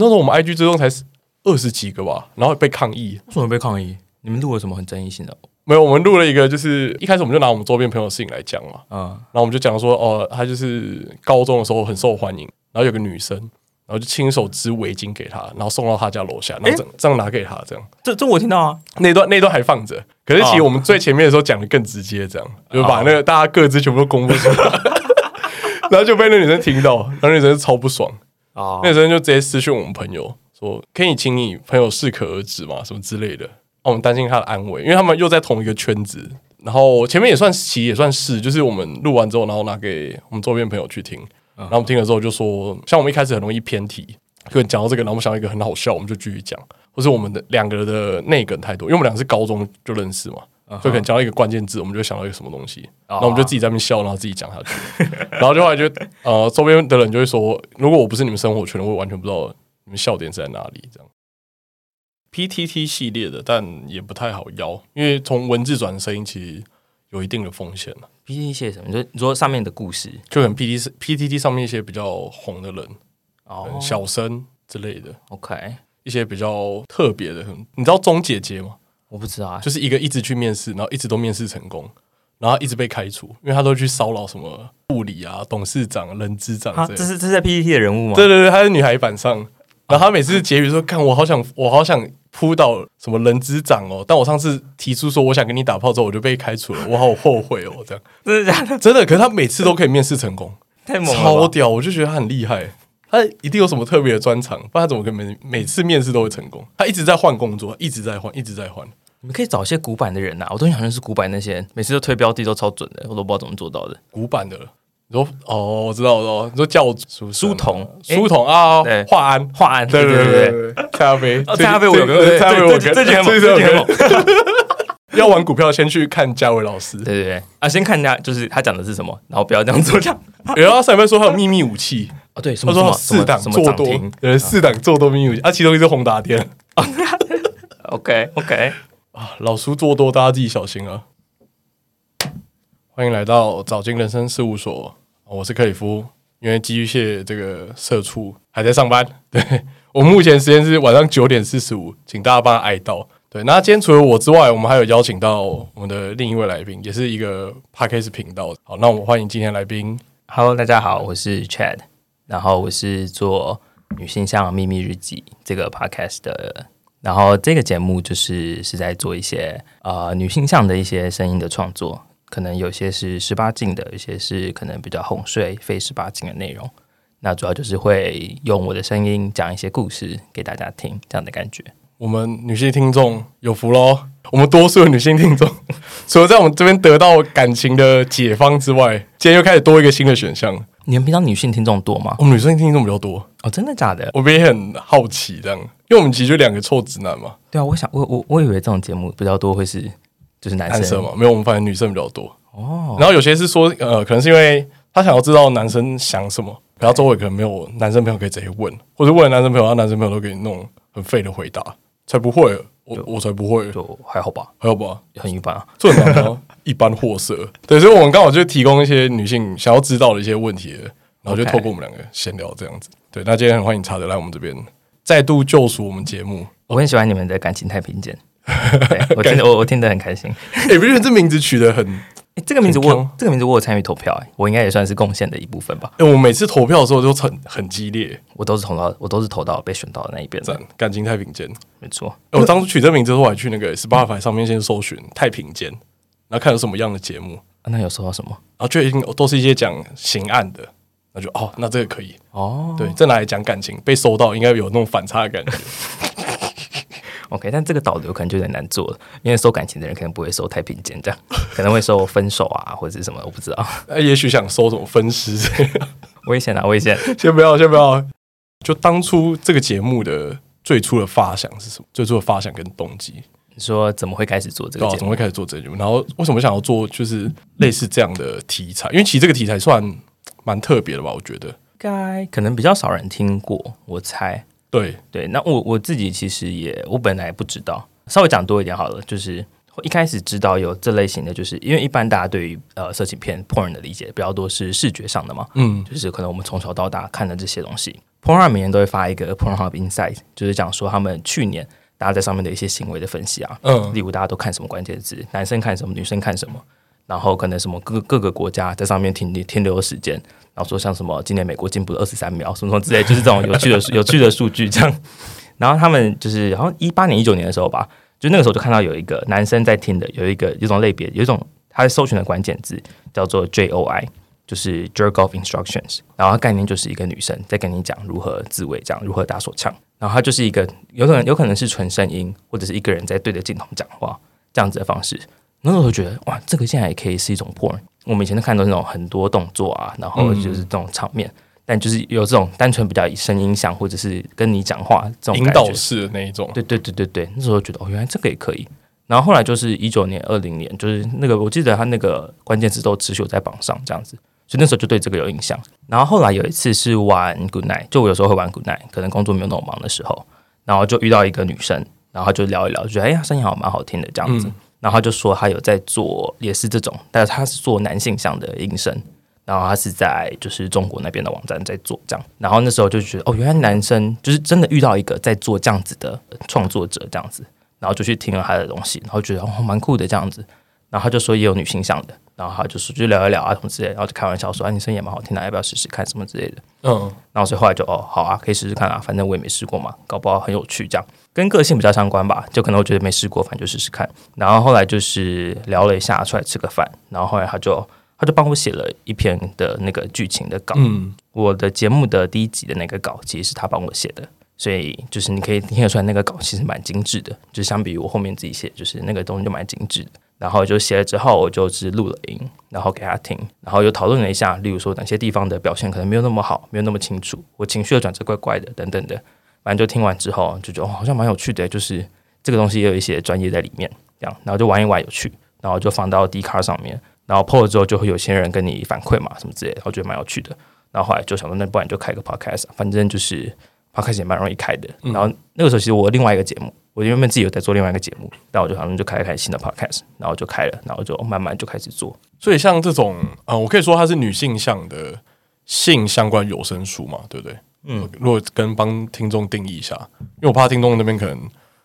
那时候我们 IG 追踪才二十几个吧，然后被抗议。为什么被抗议？你们录了什么很争议性的？没有，我们录了一个，就是一开始我们就拿我们周边朋友的事情来讲嘛。嗯，然后我们就讲说，哦，他就是高中的时候很受欢迎，然后有个女生，然后就亲手织围巾给他，然后送到他家楼下，然后这样、欸、这样拿给他，这样。这这我听到啊，那段那段还放着。可是其实我们最前面的时候讲的更直接，这样、哦、就把那个大家各自全部都公布出来，哦、然后就被那女生听到，然后那女生超不爽啊，哦、那女生就直接私讯我们朋友说，可以请你朋友适可而止嘛，什么之类的。我们担心他的安危，因为他们又在同一个圈子。然后前面也算其也算是，就是我们录完之后，然后拿给我们周边朋友去听。然后我们听了之后就说，像我们一开始很容易偏题，就讲到这个，然后我们想到一个很好笑，我们就继续讲。或是我们的两个人的内梗太多，因为我们两个是高中就认识嘛，所以可能讲到一个关键字，我们就想到一个什么东西，然后我们就自己在那边笑，然后自己讲下去。然后就后来就呃，周边的人就会说，如果我不是你们生活圈的，我完全不知道你们笑点是在哪里，这样。PTT 系列的，但也不太好邀，因为从文字转声音其实有一定的风险 PTT 系列什么？你说你说上面的故事，就很 PTT PTT 上面一些比较红的人，哦，小生之类的。OK，一些比较特别的，你知道钟姐姐吗？我不知道啊，就是一个一直去面试，然后一直都面试成功，然后一直被开除，因为他都去骚扰什么助理啊、董事长、人资长。这是这是在 PTT 的人物吗？对对对，他是女孩版上，然后他每次结语说：“看我好想，我好想。”扑到什么人资长哦？但我上次提出说我想跟你打炮之后，我就被开除了，我好后悔哦！这样真的假的？真的。可是他每次都可以面试成功，太猛了，超屌！我就觉得他很厉害，他一定有什么特别的专长，不然他怎么可能每每次面试都会成功？他一直在换工作，一直在换，一直在换。你们可以找一些古板的人呐、啊，我都想认识古板那些人，每次都推标的都超准的，我都不知道怎么做到的。古板的。你说哦，我知道，我知道。你说叫我书书童，书童啊，对，华安，华安，对对对对，蔡咖啡，蔡咖啡，我有个，蔡咖啡，我这这节目，这节目，要玩股票，先去看嘉伟老师，对对对，啊，先看一下，就是他讲的是什么，然后不要这样做，这样。然后上面说他有秘密武器啊，对，他说四档做多，呃，四档做多秘密武器，啊，其中一个是宏达电。OK OK，啊，老叔做多，大家自己小心啊。欢迎来到早金人生事务所。我是克里夫，因为寄居蟹这个社畜还在上班。对，我们目前时间是晚上九点四十五，请大家帮他哀悼。对，那今天除了我之外，我们还有邀请到我们的另一位来宾，也是一个 Podcast 频道。好，那我们欢迎今天来宾。Hello，大家好，我是 Chad，然后我是做女性向秘密日记这个 Podcast 的，然后这个节目就是是在做一些呃女性向的一些声音的创作。可能有些是十八禁的，有些是可能比较哄睡、非十八禁的内容。那主要就是会用我的声音讲一些故事给大家听，这样的感觉。我们女性听众有福喽！我们多数的女性听众，除了在我们这边得到感情的解方之外，今天又开始多一个新的选项。你们平常女性听众多吗？我们女生听众比较多哦，真的假的？我们也很好奇这样，因为我们其实就两个臭直男嘛。对啊，我想我我我以为这种节目比较多会是。就是男生，男生嘛，没有，我们发现女生比较多哦。然后有些是说，呃，可能是因为他想要知道男生想什么，然后周围可能没有男生朋友可以直接问，或者问了男生朋友，然后男生朋友都给你弄很废的回答，才不会，我我才不会，就还好吧，还好吧，很一般啊，这很难吗？一般货色。对，所以我们刚好就提供一些女性想要知道的一些问题，然后就透过我们两个闲聊这样子。对，那今天很欢迎查德来我们这边再度救赎我们节目。我很喜欢你们的感情太平间。我我我听得很开心。哎，不是这名字取得很，哎，这个名字我这个名字我有参与投票，哎，我应该也算是贡献的一部分吧。哎，我每次投票的时候都很很激烈，我都是投到我都是投到被选到的那一边。感情太平间，没错。我当初取这名字的时候，我还去那个 Spotify 上面先搜寻太平间，然后看有什么样的节目。那有搜到什么？然后就已经都是一些讲刑案的，那就哦，那这个可以哦。对，在哪里讲感情被搜到，应该有那种反差的感觉。OK，但这个导流可能就有点难做了，因为收感情的人可能不会搜太平间，这样可能会收分手啊，或者是什么，我不知道。呃 也许想收什么分尸这样，危险啊，危险！先不要，先不要。就当初这个节目的最初的发想是什么？最初的发想跟动机，你说怎么会开始做这个节目？怎么会开始做这个节目？然后为什么想要做就是类似这样的题材？因为其实这个题材算蛮特别的吧？我觉得，该可能比较少人听过，我猜。对。对，那我我自己其实也，我本来不知道，稍微讲多一点好了，就是一开始知道有这类型的，就是因为一般大家对于呃色情片 porn 的理解比较多是视觉上的嘛，嗯，就是可能我们从小到大看的这些东西，Pornhub 每年都会发一个 Pornhub Insight，就是讲说他们去年大家在上面的一些行为的分析啊，嗯，例如大家都看什么关键字，男生看什么，女生看什么，然后可能什么各各个国家在上面停停留的时间，然后说像什么今年美国进步了二十三秒，什么什么之类，就是这种有趣的 有趣的数据这样。然后他们就是好像一八年一九年的时候吧。就那个时候就看到有一个男生在听的，有一个有一种类别，有一种他在搜寻的关键字叫做 JOI，就是 Jerk Off Instructions。然后它概念就是一个女生在跟你讲如何自慰，这样如何打手枪。然后它就是一个有可能有可能是纯声音，或者是一个人在对着镜头讲话这样子的方式。那时候觉得哇，这个现在也可以是一种 porn。我们以前都看到那种很多动作啊，然后就是这种场面。但就是有这种单纯比较以声音响，或者是跟你讲话这种引导式的那一种，对对对对对，那时候觉得哦，原来这个也可以。然后后来就是一九年、二零年，就是那个我记得他那个关键词都持续在榜上这样子，所以那时候就对这个有印象。然后后来有一次是玩 Good Night，就我有时候会玩 Good Night，可能工作没有那么忙的时候，然后就遇到一个女生，然后就聊一聊，就觉得哎呀声音好蛮好听的这样子。然后他就说他有在做，也是这种，但是他是做男性向的音声。然后他是在就是中国那边的网站在做这样，然后那时候就觉得哦，原来男生就是真的遇到一个在做这样子的创作者这样子，然后就去听了他的东西，然后觉得哦蛮酷的这样子，然后他就说也有女性向的，然后他就说就聊一聊啊什么之类的，然后就开玩笑说啊你声音也蛮好听的，要不要试试看什么之类的，嗯，然后所以后来就哦好啊，可以试试看啊，反正我也没试过嘛，搞不好很有趣这样，跟个性比较相关吧，就可能我觉得没试过，反正就试试看，然后后来就是聊了一下，出来吃个饭，然后后来他就。他就帮我写了一篇的那个剧情的稿，嗯，我的节目的第一集的那个稿其实是他帮我写的，所以就是你可以听得出来那个稿其实蛮精致的，就相比于我后面自己写，就是那个东西就蛮精致的。然后就写了之后，我就只录了音，然后给他听，然后又讨论了一下，例如说哪些地方的表现可能没有那么好，没有那么清楚，我情绪的转折怪怪的等等的。反正就听完之后就觉得哦，好像蛮有趣的，就是这个东西也有一些专业在里面，这样，然后就玩一玩有趣，然后就放到 D 卡上面。然后 PO 了之后，就会有些人跟你反馈嘛，什么之类的，我觉得蛮有趣的。然后后来就想说，那不然就开个 podcast，反正就是 podcast 也蛮容易开的。然后那个时候，其实我另外一个节目，我原本自己有在做另外一个节目，但我就好像就开一开新的 podcast，然后就开了，然后就慢慢就开始做。所以像这种，呃，我可以说它是女性向的性相关有声书嘛，对不对？嗯，如果跟帮听众定义一下，因为我怕听众那边可能。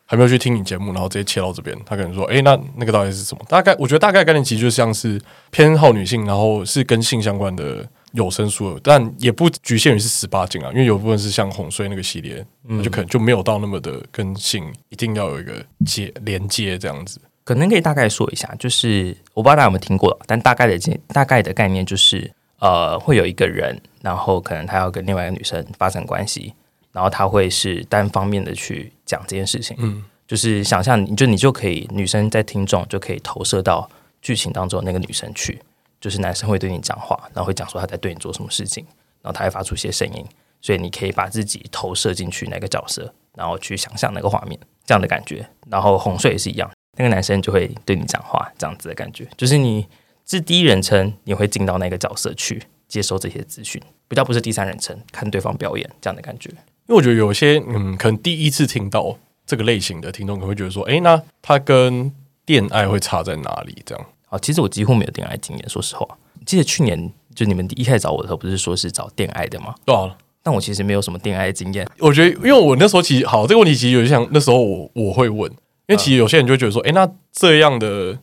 还没有去听你节目，然后直接切到这边，他可能说：“哎、欸，那那个到底是什么？”大概我觉得大概概念其实就像是偏好女性，然后是跟性相关的有声书，但也不局限于是十八禁啊，因为有部分是像哄睡那个系列，嗯、就可能就没有到那么的跟性一定要有一个接连接这样子。可能可以大概说一下，就是我不知道大家有没有听过，但大概的大概的概念就是，呃，会有一个人，然后可能他要跟另外一个女生发生关系。然后他会是单方面的去讲这件事情，嗯，就是想象你就你就可以女生在听众就可以投射到剧情当中那个女生去，就是男生会对你讲话，然后会讲说他在对你做什么事情，然后他会发出一些声音，所以你可以把自己投射进去那个角色，然后去想象那个画面这样的感觉。然后哄睡也是一样，那个男生就会对你讲话这样子的感觉，就是你是第一人称，你会进到那个角色去接收这些资讯，比较不是第三人称看对方表演这样的感觉。因为我觉得有些嗯，可能第一次听到这个类型的听众，可能会觉得说，哎，那他跟恋爱会差在哪里？这样啊，其实我几乎没有恋爱经验，说实话。记得去年就你们一开始找我的时候，不是说是找恋爱的吗？对啊，但我其实没有什么恋爱经验。我觉得，因为我那时候其实好，这个问题其实有点像那时候我我会问，因为其实有些人就会觉得说，哎，那这样的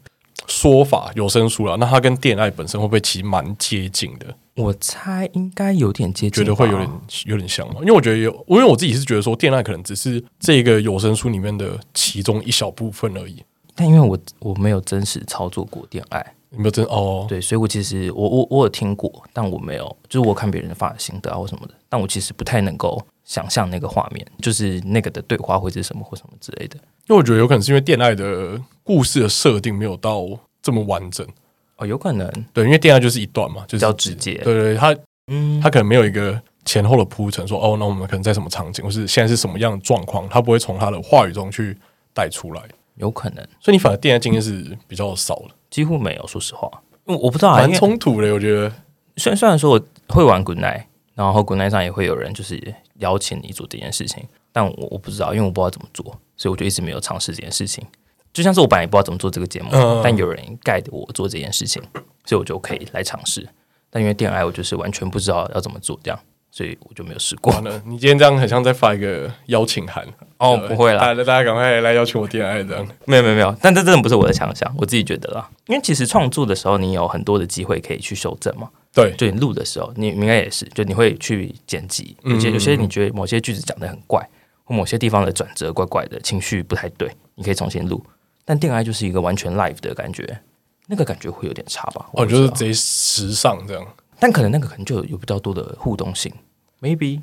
说法有声书了，那它跟恋爱本身会不会其实蛮接近的？我猜应该有点接近，觉得会有点有点像嘛？因为我觉得有，因为我自己是觉得说，恋爱可能只是这个有声书里面的其中一小部分而已。但因为我我没有真实操作过恋爱，你没有真哦？对，所以我其实我我我有听过，但我没有，就是我看别人发的心得啊或什么的，但我其实不太能够想象那个画面，就是那个的对话会是什么或什么之类的。因为我觉得有可能是因为恋爱的故事的设定没有到这么完整。哦，有可能对，因为恋爱就是一段嘛，就是比较直接。对对，他嗯，他可能没有一个前后的铺陈，说哦，那我们可能在什么场景，或是现在是什么样的状况，他不会从他的话语中去带出来。有可能，所以你反而电爱经验是比较少了，几乎没有。说实话，我我不知道，蛮冲突的。我觉得，虽然虽然说我会玩 Good Night，然后 Good Night 上也会有人就是邀请你做这件事情，但我我不知道，因为我不知道怎么做，所以我就一直没有尝试这件事情。就像是我本来也不知道怎么做这个节目，嗯、但有人 guide 我做这件事情，所以我就可以来尝试。但因为电爱，我就是完全不知道要怎么做，这样，所以我就没有试过。你今天这样很像在发一个邀请函哦，不会啦，大家赶快来邀请我恋爱这样。没有没有没有，但这真的不是我的强项，我自己觉得啦。因为其实创作的时候，你有很多的机会可以去修正嘛。对，就你录的时候，你应该也是，就你会去剪辑，有些有些你觉得某些句子讲的很怪，或某些地方的转折怪怪的，情绪不太对，你可以重新录。但恋爱就是一个完全 live 的感觉，那个感觉会有点差吧？我觉得贼时尚这样。但可能那个可能就有比较多的互动性，maybe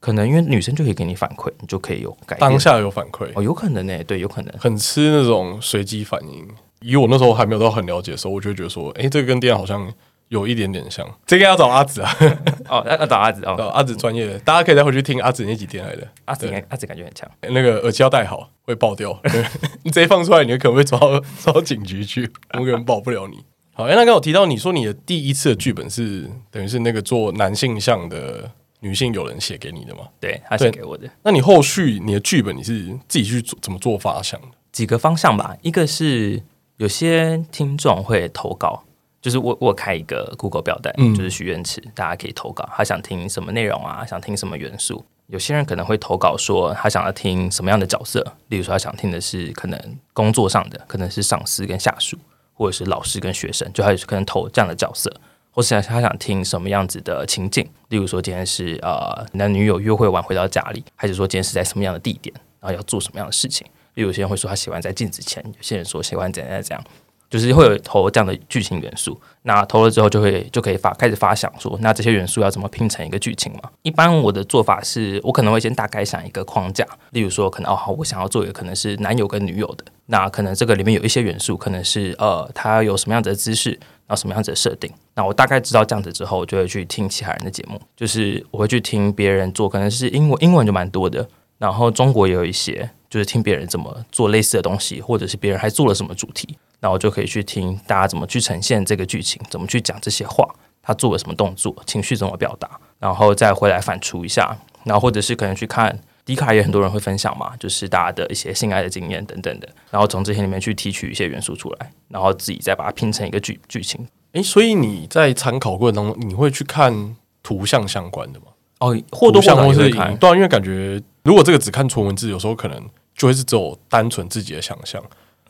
可能因为女生就可以给你反馈，你就可以有改变。当下有反馈哦，有可能呢、欸，对，有可能很吃那种随机反应。以我那时候还没有到很了解的时候，我就会觉得说，哎、欸，这个跟电爱好像。有一点点像，这个要找阿紫啊！哦，要找阿紫哦，阿紫专业的，大家可以再回去听阿紫那几天来的。阿紫，阿紫感觉很强。那个耳机要戴好，会爆掉。你直接放出来，你可能会抓到抓到警局去，我可能保不了你。好，哎，那刚刚我提到你说你的第一次的剧本是等于是那个做男性向的女性友人写给你的吗？对，他写给我的。那你后续你的剧本你是自己去做怎么做发想的？几个方向吧，一个是有些听众会投稿。就是我我开一个 Google 表单，嗯、就是许愿池，大家可以投稿，他想听什么内容啊？想听什么元素？有些人可能会投稿说他想要听什么样的角色，例如说他想听的是可能工作上的，可能是上司跟下属，或者是老师跟学生，就他也是可能投这样的角色，或是他想听什么样子的情境，例如说今天是呃男女友约会完回到家里，还是说今天是在什么样的地点，然后要做什么样的事情？有些人会说他喜欢在镜子前，有些人说喜欢怎样怎样。就是会有投这样的剧情元素，那投了之后就会就可以发开始发想说，那这些元素要怎么拼成一个剧情嘛？一般我的做法是我可能会先大概想一个框架，例如说可能哦好，我想要做一个可能是男友跟女友的，那可能这个里面有一些元素可能是呃他有什么样子的姿势，然后什么样子的设定，那我大概知道这样子之后，我就会去听其他人的节目，就是我会去听别人做，可能是英文英文就蛮多的，然后中国也有一些，就是听别人怎么做类似的东西，或者是别人还做了什么主题。那我就可以去听大家怎么去呈现这个剧情，怎么去讲这些话，他做了什么动作，情绪怎么表达，然后再回来反刍一下，然后或者是可能去看迪卡，也很多人会分享嘛，就是大家的一些性爱的经验等等的，然后从这些里面去提取一些元素出来，然后自己再把它拼成一个剧剧情。诶，所以你在参考过程当中，你会去看图像相关的吗？哦，或多或少会看，对啊，因为感觉如果这个只看纯文字，有时候可能就会是只有单纯自己的想象。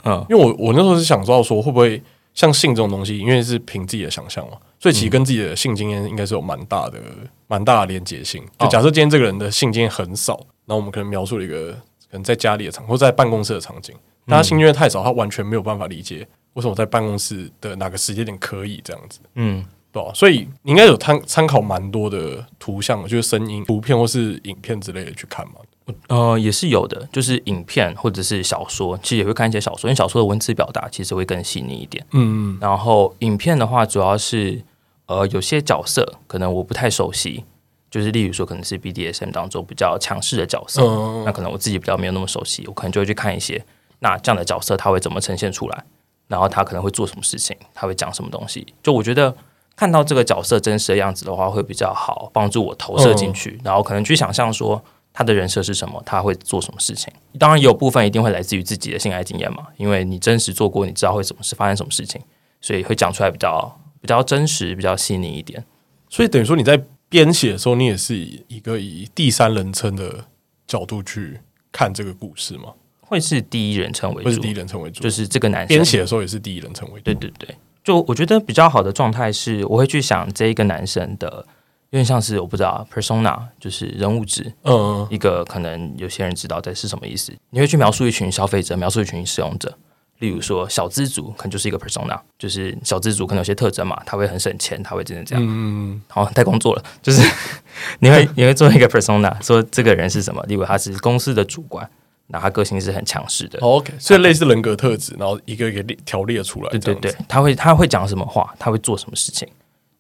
嗯，因为我我那时候是想知道说会不会像性这种东西，因为是凭自己的想象嘛，所以其实跟自己的性经验应该是有蛮大的蛮大的连结性。就假设今天这个人的性经验很少，那我们可能描述了一个可能在家里的场或在办公室的场景，但他性经验太少，他完全没有办法理解为什么我在办公室的哪个时间点可以这样子。嗯，对吧？所以你应该有参参考蛮多的图像，就是声音、图片或是影片之类的去看嘛。呃，也是有的，就是影片或者是小说，其实也会看一些小说，因为小说的文字表达其实会更细腻一点。嗯，然后影片的话，主要是呃，有些角色可能我不太熟悉，就是例如说可能是 BDSM 当中比较强势的角色，嗯，那可能我自己比较没有那么熟悉，我可能就会去看一些，那这样的角色他会怎么呈现出来，然后他可能会做什么事情，他会讲什么东西，就我觉得看到这个角色真实的样子的话，会比较好帮助我投射进去，嗯，然后可能去想象说。他的人设是什么？他会做什么事情？当然，有部分一定会来自于自己的性爱经验嘛，因为你真实做过，你知道会什么事发生什么事情，所以会讲出来比较比较真实、比较细腻一点。所以等于说你在编写的时候，你也是以一个以第三人称的角度去看这个故事吗？会是第一人称为主？会是第一人称为主？就是这个男生编写的时候也是第一人称为主？对对对，就我觉得比较好的状态是，我会去想这一个男生的。有点像是我不知道 persona 就是人物志，嗯，一个可能有些人知道这是什么意思。你会去描述一群消费者，描述一群使用者，例如说小资族，可能就是一个 persona，就是小资族可能有些特征嘛，他会很省钱，他会真的这样。嗯，好，太工作了，就是你会你会做一个 persona，说这个人是什么？例如他是公司的主管，那他个性是很强势的。OK，所以类似人格特质，然后一个一个列条列出来。对对对，他会他会讲什么话？他会做什么事情？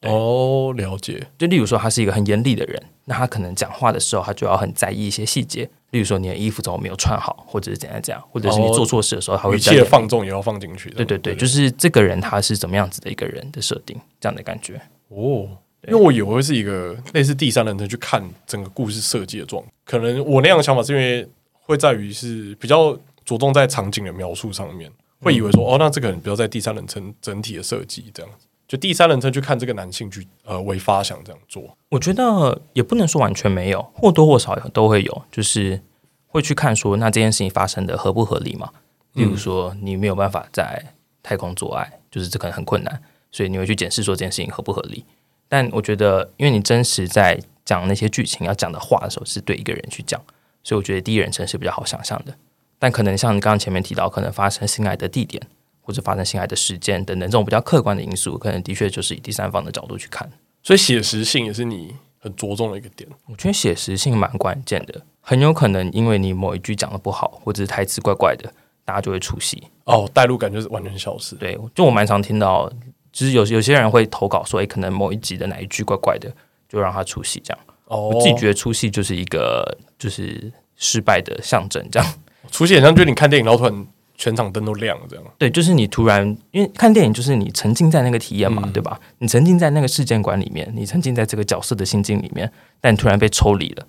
哦，了解。就例如说，他是一个很严厉的人，那他可能讲话的时候，他就要很在意一些细节。例如说，你的衣服怎么没有穿好，或者是怎样怎样，或者是你做错事的时候，他会语气的放纵也要放进去。对对对，就是这个人他是怎么样子的一个人的设定，这样的感觉。哦，因为我以为会是一个类似第三人称去看整个故事设计的状态。可能我那样的想法是因为会在于是比较着重在场景的描述上面。会以为说，哦，那这个人比较在第三人称整体的设计这样子，就第三人称去看这个男性去呃为发想这样做。我觉得也不能说完全没有，或多或少都会有，就是会去看说，那这件事情发生的合不合理嘛？例如说，你没有办法在太空做爱，就是这可能很困难，所以你会去检视说这件事情合不合理。但我觉得，因为你真实在讲那些剧情要讲的话的时候，是对一个人去讲，所以我觉得第一人称是比较好想象的。但可能像你刚刚前面提到，可能发生性爱的地点或者发生性爱的事件等等这种比较客观的因素，可能的确就是以第三方的角度去看。所以写实性也是你很着重的一个点。我觉得写实性蛮关键的，很有可能因为你某一句讲的不好，或者是台词怪怪的，大家就会出戏。哦，带入感就是完全消失。对，就我蛮常听到，就是有有些人会投稿说，诶，可能某一集的哪一句怪怪的，就让他出戏这样。哦，我自己觉得出戏就是一个就是失败的象征，这样。出戏很像，就是你看电影，然后突然全场灯都亮了，这样。对，就是你突然，因为看电影就是你沉浸在那个体验嘛，嗯、对吧？你沉浸在那个事件馆里面，你沉浸在这个角色的心境里面，但你突然被抽离了。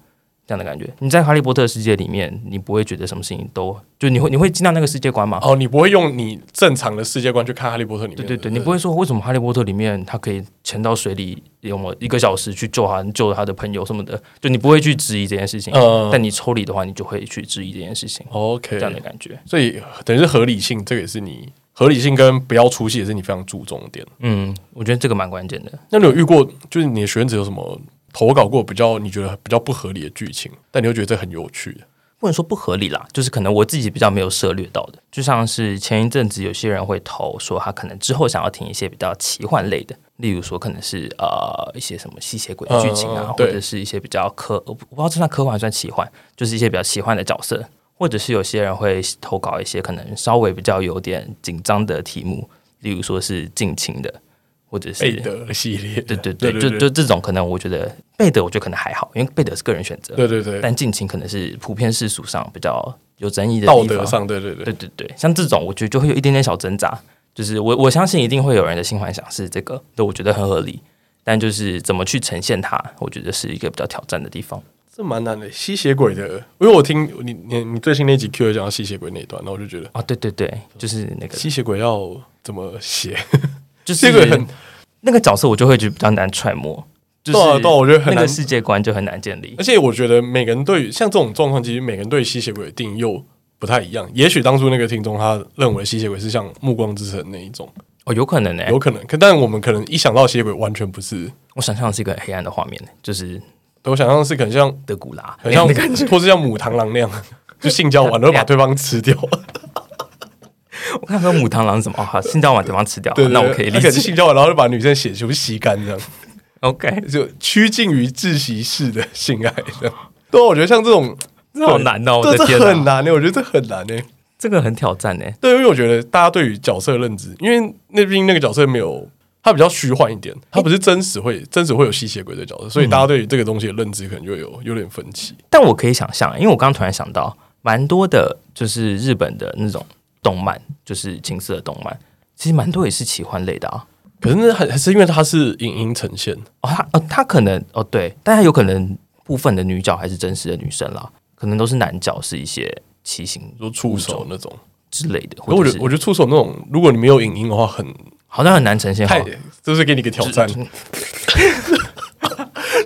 这样的感觉，你在哈利波特世界里面，你不会觉得什么事情都就你会你会进到那个世界观吗？哦，你不会用你正常的世界观去看哈利波特里面。对对对，你不会说为什么哈利波特里面他可以潜到水里有么一个小时去救他救他的朋友什么的，就你不会去质疑这件事情。嗯，但你抽离的话，你就会去质疑这件事情。OK，这样的感觉，所以等于是合理性，这个也是你合理性跟不要出戏也是你非常注重的点。嗯，我觉得这个蛮关键的。那你有遇过就是你的学员子有什么？投稿过比较你觉得比较不合理的剧情，但你又觉得这很有趣的，不能说不合理啦，就是可能我自己比较没有涉猎到的，就像是前一阵子有些人会投说他可能之后想要听一些比较奇幻类的，例如说可能是呃一些什么吸血鬼的剧情啊，嗯、或者是一些比较科我不知道这算科幻还算奇幻，就是一些比较奇幻的角色，或者是有些人会投稿一些可能稍微比较有点紧张的题目，例如说是近亲的。或者是贝德系列，对对对，就就这种可能，我觉得贝德我觉得可能还好，因为贝德是个人选择，对对对。但近亲可能是普遍世俗上比较有争议的道德上，对对对对对对。像这种，我觉得就会有一点点小挣扎。就是我我相信一定会有人的新幻想是这个，对，我觉得很合理。但就是怎么去呈现它，我觉得是一个比较挑战的地方。这蛮难的，吸血鬼的，因为我听你你你最新那集 Q 讲到吸血鬼那一段，那我就觉得啊，对对对，就是那个吸血鬼要怎么写，就是这个很。那个角色我就会觉得比较难揣摩，就是我觉得很难，世界观就很难建立。而且我觉得每个人对像这种状况，其实每个人对吸血鬼的定义又不太一样。也许当初那个听众他认为吸血鬼是像《暮光之城》那一种，哦，有可能呢、欸，有可能。可但我们可能一想到吸血鬼，完全不是。我想象的是一个黑暗的画面，就是我想象的是可能像德古拉，很像，或是像母螳螂那样，就性交完 然后把对方吃掉。我看说母螳螂什么？好，性交完对方吃掉，那我可以理解。性交完然后就把女生血全部吸干这样。OK，就趋近于窒息式的性爱这样。对，我觉得像这种这好难哦，这很难呢。我觉得这很难呢，这个很挑战呢。对，因为我觉得大家对于角色的认知，因为那边那个角色没有，他比较虚幻一点，他不是真实会真实会有吸血鬼的角色，所以大家对于这个东西的认知可能就有有点分歧。但我可以想象，因为我刚刚突然想到，蛮多的就是日本的那种。动漫就是情色的动漫，其实蛮多也是奇幻类的啊。可是那还还是因为它是影音呈现哦，它哦，它可能哦对，但它有可能部分的女角还是真实的女生啦，可能都是男角是一些奇形，就触手那种之类的。我觉得我觉得触手那种，如果你没有影音的话很，很好像很难呈现。太，这是给你一个挑战。人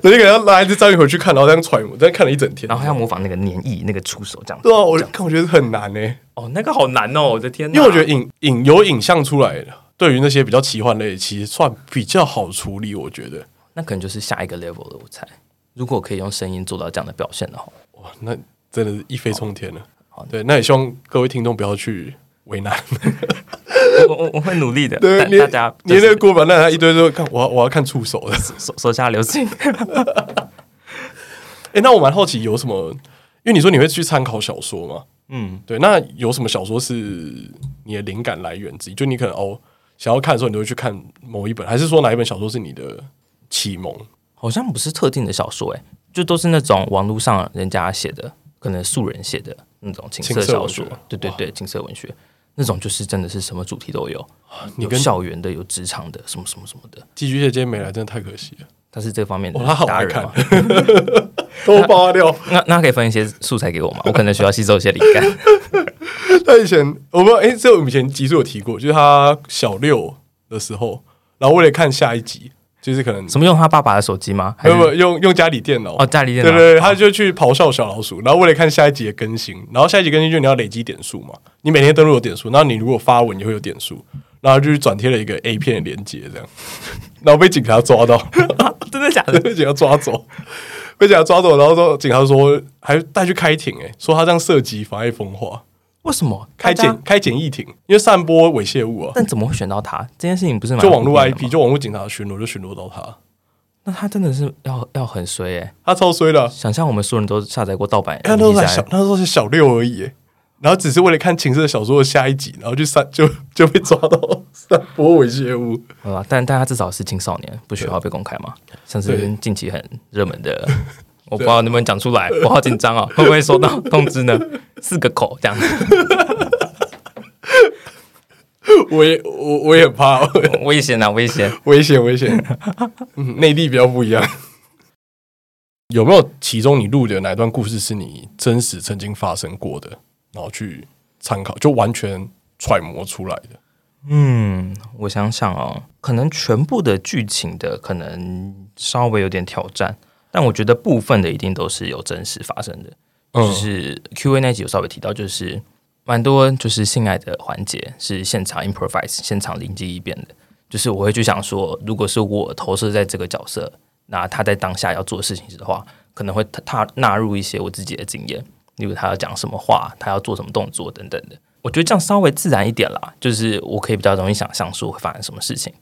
家 可能要拿一只章鱼回去看，然后这样揣摩，这样看了一整天，然后还要模仿那个粘液，那个触手这样。对啊，我看我觉得很难呢、欸。哦，那个好难哦，我的天哪！因为我觉得影影有影像出来的，对于那些比较奇幻类，其实算比较好处理。我觉得那可能就是下一个 level 的。我猜，如果可以用声音做到这样的表现的话，哇，那真的是一飞冲天了。好，对，那也希望各位听众不要去为难。我我我会努力的。对，大家你那个锅板，那他一堆都看，我要我要看触手的，手手下留情。哎，那我蛮好奇有什么，因为你说你会去参考小说嘛？嗯，对。那有什么小说是你的灵感来源之一？就你可能哦想要看的时候，你会去看某一本，还是说哪一本小说是你的启蒙？好像不是特定的小说，哎，就都是那种网络上人家写的，可能素人写的那种情色小说。对对对，情色文学。那种就是真的是什么主题都有，你跟校园的，有职场的，什么什么什么的。寄居蟹今天没来，真的太可惜了。他是这方面的，他好爱看，都扒掉。那那可以分一些素材给我吗？我可能需要吸收一些灵感。他以前我不知道，哎、欸，这我们以前集数有提过，就是他小六的时候，然后为了看下一集，就是可能什么用他爸爸的手机吗？没有，用用家里电脑哦，家里电脑，对对对，他就去咆哮小老鼠，然后为了看下一集的更新，然后下一集更新就你要累积点数嘛，你每天登录有点数，然后你如果发文也会有点数，然后就去转贴了一个 A 片的链接，这样，然后被警察抓到，真的假的？被警察抓走。被警察抓走，然后说警察说还带去开庭，哎，说他这样涉及妨碍风化。为什么开检开检疫庭？因为散播猥亵物啊。但怎么会选到他？这件事情不是蛮就网络 IP，就网络警察巡逻就巡逻到他。那他真的是要要很衰哎，他超衰的。想象我们所有人都下载过盗版，他都是小，他都是小六而已，然后只是为了看情色小说的下一集，然后就散就就被抓到散播猥亵物。啊，但但他至少是青少年，不需要被公开嘛。像是近期很热门的。我不知道能不能讲出来，我好紧张哦，会不会收到通知呢？四个口这样，我也我我也很怕，危险啊，危险，危险，危险。嗯，内地比较不一样。有没有其中你录的哪段故事是你真实曾经发生过的，然后去参考，就完全揣摩出来的？嗯，我想想哦，可能全部的剧情的可能稍微有点挑战。但我觉得部分的一定都是有真实发生的，就是 Q&A 那集有稍微提到，就是蛮多就是性爱的环节是现场 improvise，现场灵机一变的。就是我会去想说，如果是我投射在这个角色，那他在当下要做事情的话，可能会他纳入一些我自己的经验，例如他要讲什么话，他要做什么动作等等的。我觉得这样稍微自然一点啦，就是我可以比较容易想象说会发生什么事情。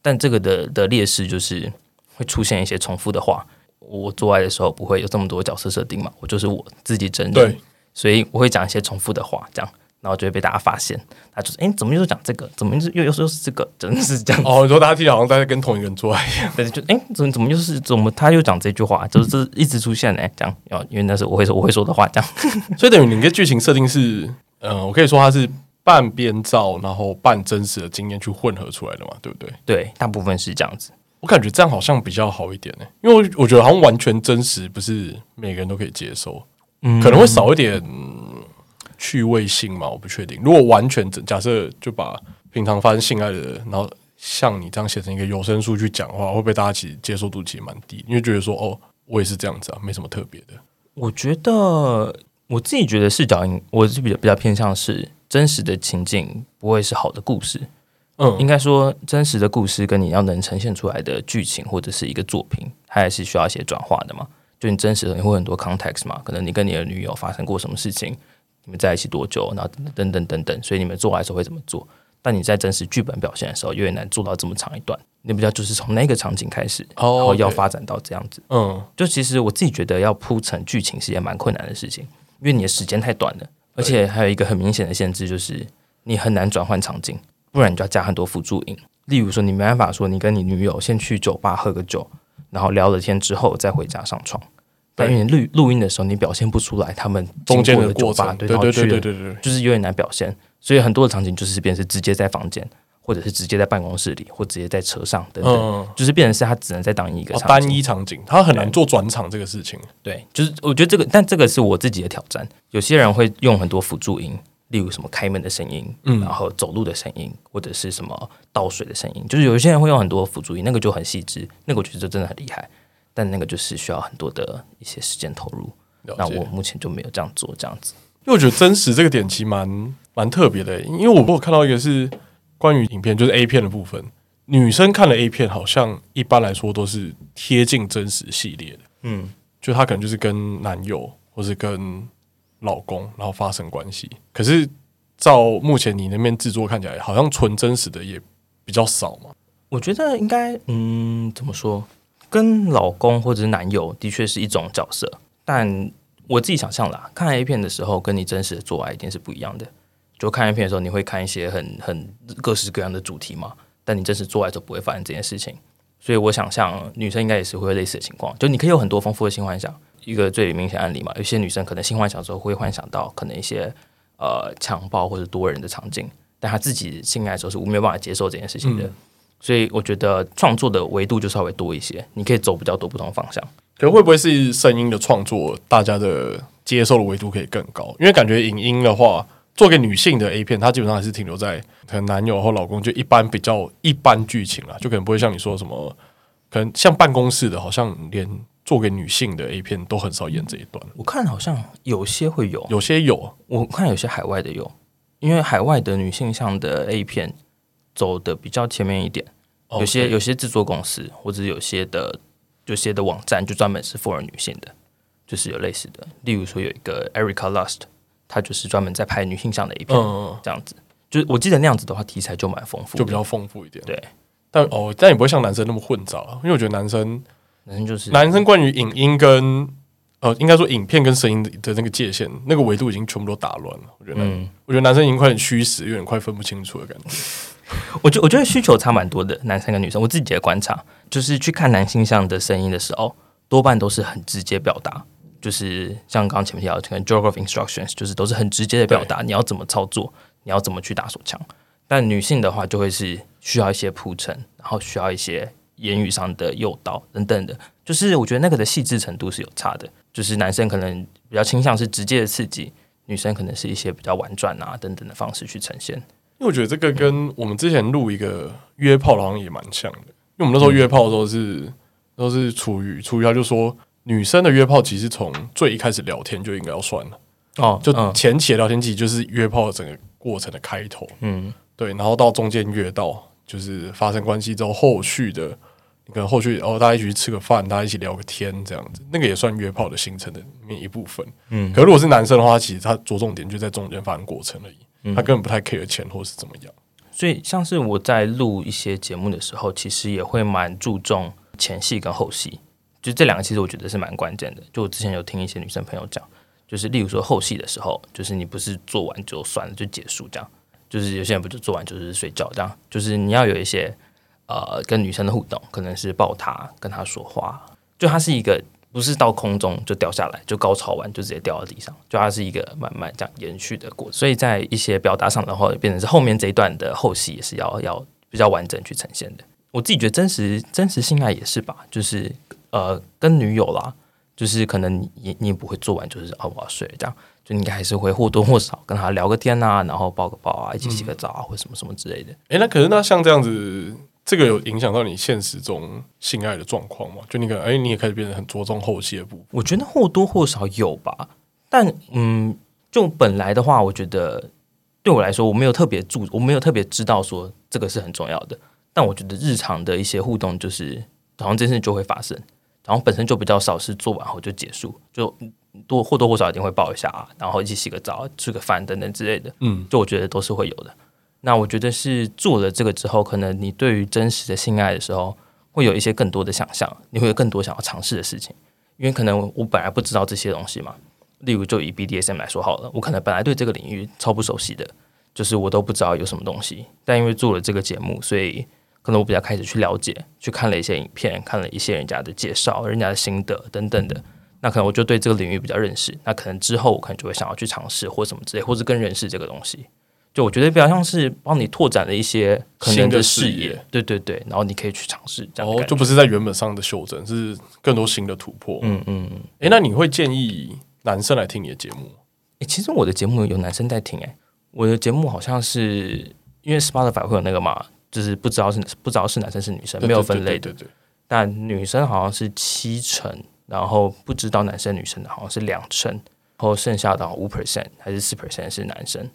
但这个的的劣势就是会出现一些重复的话。我做爱的时候不会有这么多角色设定嘛？我就是我自己真人，所以我会讲一些重复的话，这样，然后就会被大家发现。他就是，哎、欸，怎么又讲这个？怎么又又说又是这个？真的是这样 哦？你说大家听好像在跟同一个人做爱一样，对，就哎、欸，怎么怎么又是怎么他又讲这句话？就是这一直出现哎，这样，哦，因为那是我会说我会说的话，这样。所以等于你的剧情设定是，嗯、呃，我可以说它是半编造，然后半真实的经验去混合出来的嘛，对不对？对，大部分是这样子。我感觉这样好像比较好一点呢、欸，因为我觉得好像完全真实不是每个人都可以接受，嗯，可能会少一点趣味性嘛，我不确定。如果完全真，假设就把平常发生性爱的人，然后像你这样写成一个有声书去讲的话，会不会大家其实接受度其实蛮低？因为觉得说哦，我也是这样子啊，没什么特别的。我觉得我自己觉得视角，我是比较比较偏向是真实的情境，不会是好的故事。嗯，应该说真实的故事跟你要能呈现出来的剧情或者是一个作品，它还是需要一些转化的嘛。就你真实的，你会很多 context 嘛，可能你跟你的女友发生过什么事情，你们在一起多久，然后等等等等，所以你们做爱的时候会怎么做？但你在真实剧本表现的时候，有点难做到这么长一段。你比较就是从那个场景开始，然后要发展到这样子。嗯，就其实我自己觉得要铺成剧情是一件蛮困难的事情，因为你的时间太短了，而且还有一个很明显的限制，就是你很难转换场景。不然你就要加很多辅助音，例如说你没办法说你跟你女友先去酒吧喝个酒，然后聊了天之后再回家上床。但你录录音的时候你表现不出来他们中间的酒吧，对对对对对对，就是有点难表现。所以很多的场景就是变成是直接在房间，或者是直接在办公室里，或直接在车上等等，就是变成是他只能在当一个单一场景，他很难做转场这个事情。对，就是我觉得这个，但这个是我自己的挑战。有些人会用很多辅助音。例如什么开门的声音，嗯，然后走路的声音，或者是什么倒水的声音，就是有一些人会用很多辅助音，那个就很细致，那个我觉得真的很厉害，但那个就是需要很多的一些时间投入。那我目前就没有这样做，这样子。因为我觉得真实这个点其实蛮蛮特别的，因为我我看到一个是关于影片，就是 A 片的部分，女生看的 A 片好像一般来说都是贴近真实系列的，嗯，就她可能就是跟男友或是跟。老公，然后发生关系。可是照目前你那边制作看起来，好像纯真实的也比较少嘛。我觉得应该，嗯，怎么说？跟老公或者是男友的确是一种角色，但我自己想象啦，看 A 片的时候，跟你真实的做爱一定是不一样的。就看 A 片的时候，你会看一些很很各式各样的主题嘛，但你真实做爱就不会发生这件事情。所以我想象女生应该也是会有类似的情况，就你可以有很多丰富的性幻想。一个最明显案例嘛，有些女生可能性幻想的时候会幻想到可能一些呃强暴或者多人的场景，但她自己性爱的时候是没有办法接受这件事情的，所以我觉得创作的维度就稍微多一些，你可以走比较多不同方向。可会不会是声音的创作，大家的接受的维度可以更高？因为感觉影音的话，做给女性的 A 片，它基本上还是停留在可能男友或老公就一般比较一般剧情啦，就可能不会像你说什么，可能像办公室的，好像连做给女性的 A 片都很少演这一段。我看好像有些会有，有些有，我看有些海外的有，因为海外的女性向的 A 片走的比较前面一点，有些.有些制作公司或者有些的有些的网站就专门是 for 女性的。就是有类似的，例如说有一个 Erica Lust，她就是专门在拍女性向的一片，嗯、这样子。就是我记得那样子的话，题材就蛮丰富，就比较丰富一点。对，但哦，但也不会像男生那么混杂，因为我觉得男生，男生就是男生关于影音跟呃，应该说影片跟声音的的那个界限，那个维度已经全部都打乱了。我觉得，嗯、我觉得男生已经快点虚实，有点快分不清楚的感觉。我觉我觉得需求差蛮多的，男生跟女生。我自己的观察就是去看男性向的声音的时候，多半都是很直接表达。就是像刚刚前面提到，可能 of instructions，就是都是很直接的表达，你要怎么操作，你要怎么去打手枪。但女性的话，就会是需要一些铺陈，然后需要一些言语上的诱导等等的。就是我觉得那个的细致程度是有差的。就是男生可能比较倾向是直接的刺激，女生可能是一些比较婉转啊等等的方式去呈现。因为我觉得这个跟我们之前录一个约炮好像也蛮像的，因为我们那时候约炮的时候是、嗯、都是处于处于他就说。女生的约炮其实从最一开始聊天就应该要算了哦，就前期的聊天其实就是约炮整个过程的开头，嗯，对，然后到中间约到就是发生关系之后，后续的你可能后续哦，大家一起去吃个饭，大家一起聊个天这样子，那个也算约炮的行程的里面一部分，嗯。可如果是男生的话，其实他着重点就在中间发生过程而已，嗯，他根本不太 care 钱或是怎么样。所以像是我在录一些节目的时候，其实也会蛮注重前戏跟后戏。就这两个，其实我觉得是蛮关键的。就我之前有听一些女生朋友讲，就是例如说后戏的时候，就是你不是做完就算了就结束这样，就是有些人不就做完就是睡觉这样，就是你要有一些呃跟女生的互动，可能是抱她跟她说话，就它是一个不是到空中就掉下来就高潮完就直接掉到地上，就它是一个慢慢这样延续的过程。所以在一些表达上的话，变成是后面这一段的后戏也是要要比较完整去呈现的。我自己觉得真实真实性爱也是吧，就是。呃，跟女友啦，就是可能你你也不会做完就是哦我要睡了这样，就应该还是会或多或少跟他聊个天啊，然后抱个抱啊，一起洗个澡啊，或什么什么之类的。哎、欸，那可是那像这样子，这个有影响到你现实中性爱的状况吗？就你可能哎、欸，你也开始变得很着重后期的部分。我觉得或多或少有吧，但嗯，就本来的话，我觉得对我来说，我没有特别注，我没有特别知道说这个是很重要的。但我觉得日常的一些互动，就是好像这件事就会发生。然后本身就比较少，是做完后就结束，就多或多或少一定会抱一下啊，然后一起洗个澡、吃个饭等等之类的。嗯，就我觉得都是会有的。那我觉得是做了这个之后，可能你对于真实的性爱的时候，会有一些更多的想象，你会有更多想要尝试的事情。因为可能我本来不知道这些东西嘛，例如就以 BDSM 来说好了，我可能本来对这个领域超不熟悉的，就是我都不知道有什么东西，但因为做了这个节目，所以。可能我比较开始去了解，去看了一些影片，看了一些人家的介绍、人家的心得等等的。那可能我就对这个领域比较认识。那可能之后我可能就会想要去尝试或什么之类，或者更认识这个东西。就我觉得比较像是帮你拓展了一些可能的视野。对对对，然后你可以去尝试这样。哦，就不是在原本上的修正，是更多新的突破。嗯嗯嗯。哎、欸，那你会建议男生来听你的节目？哎、欸，其实我的节目有男生在听、欸。哎，我的节目好像是因为 Spotify 会有那个嘛。就是不知道是不知道是男生是女生，没有分类的。对对对对，但女生好像是七成，然后不知道男生女生的好像是两成，然后剩下的五 percent 还是四 percent 是男生，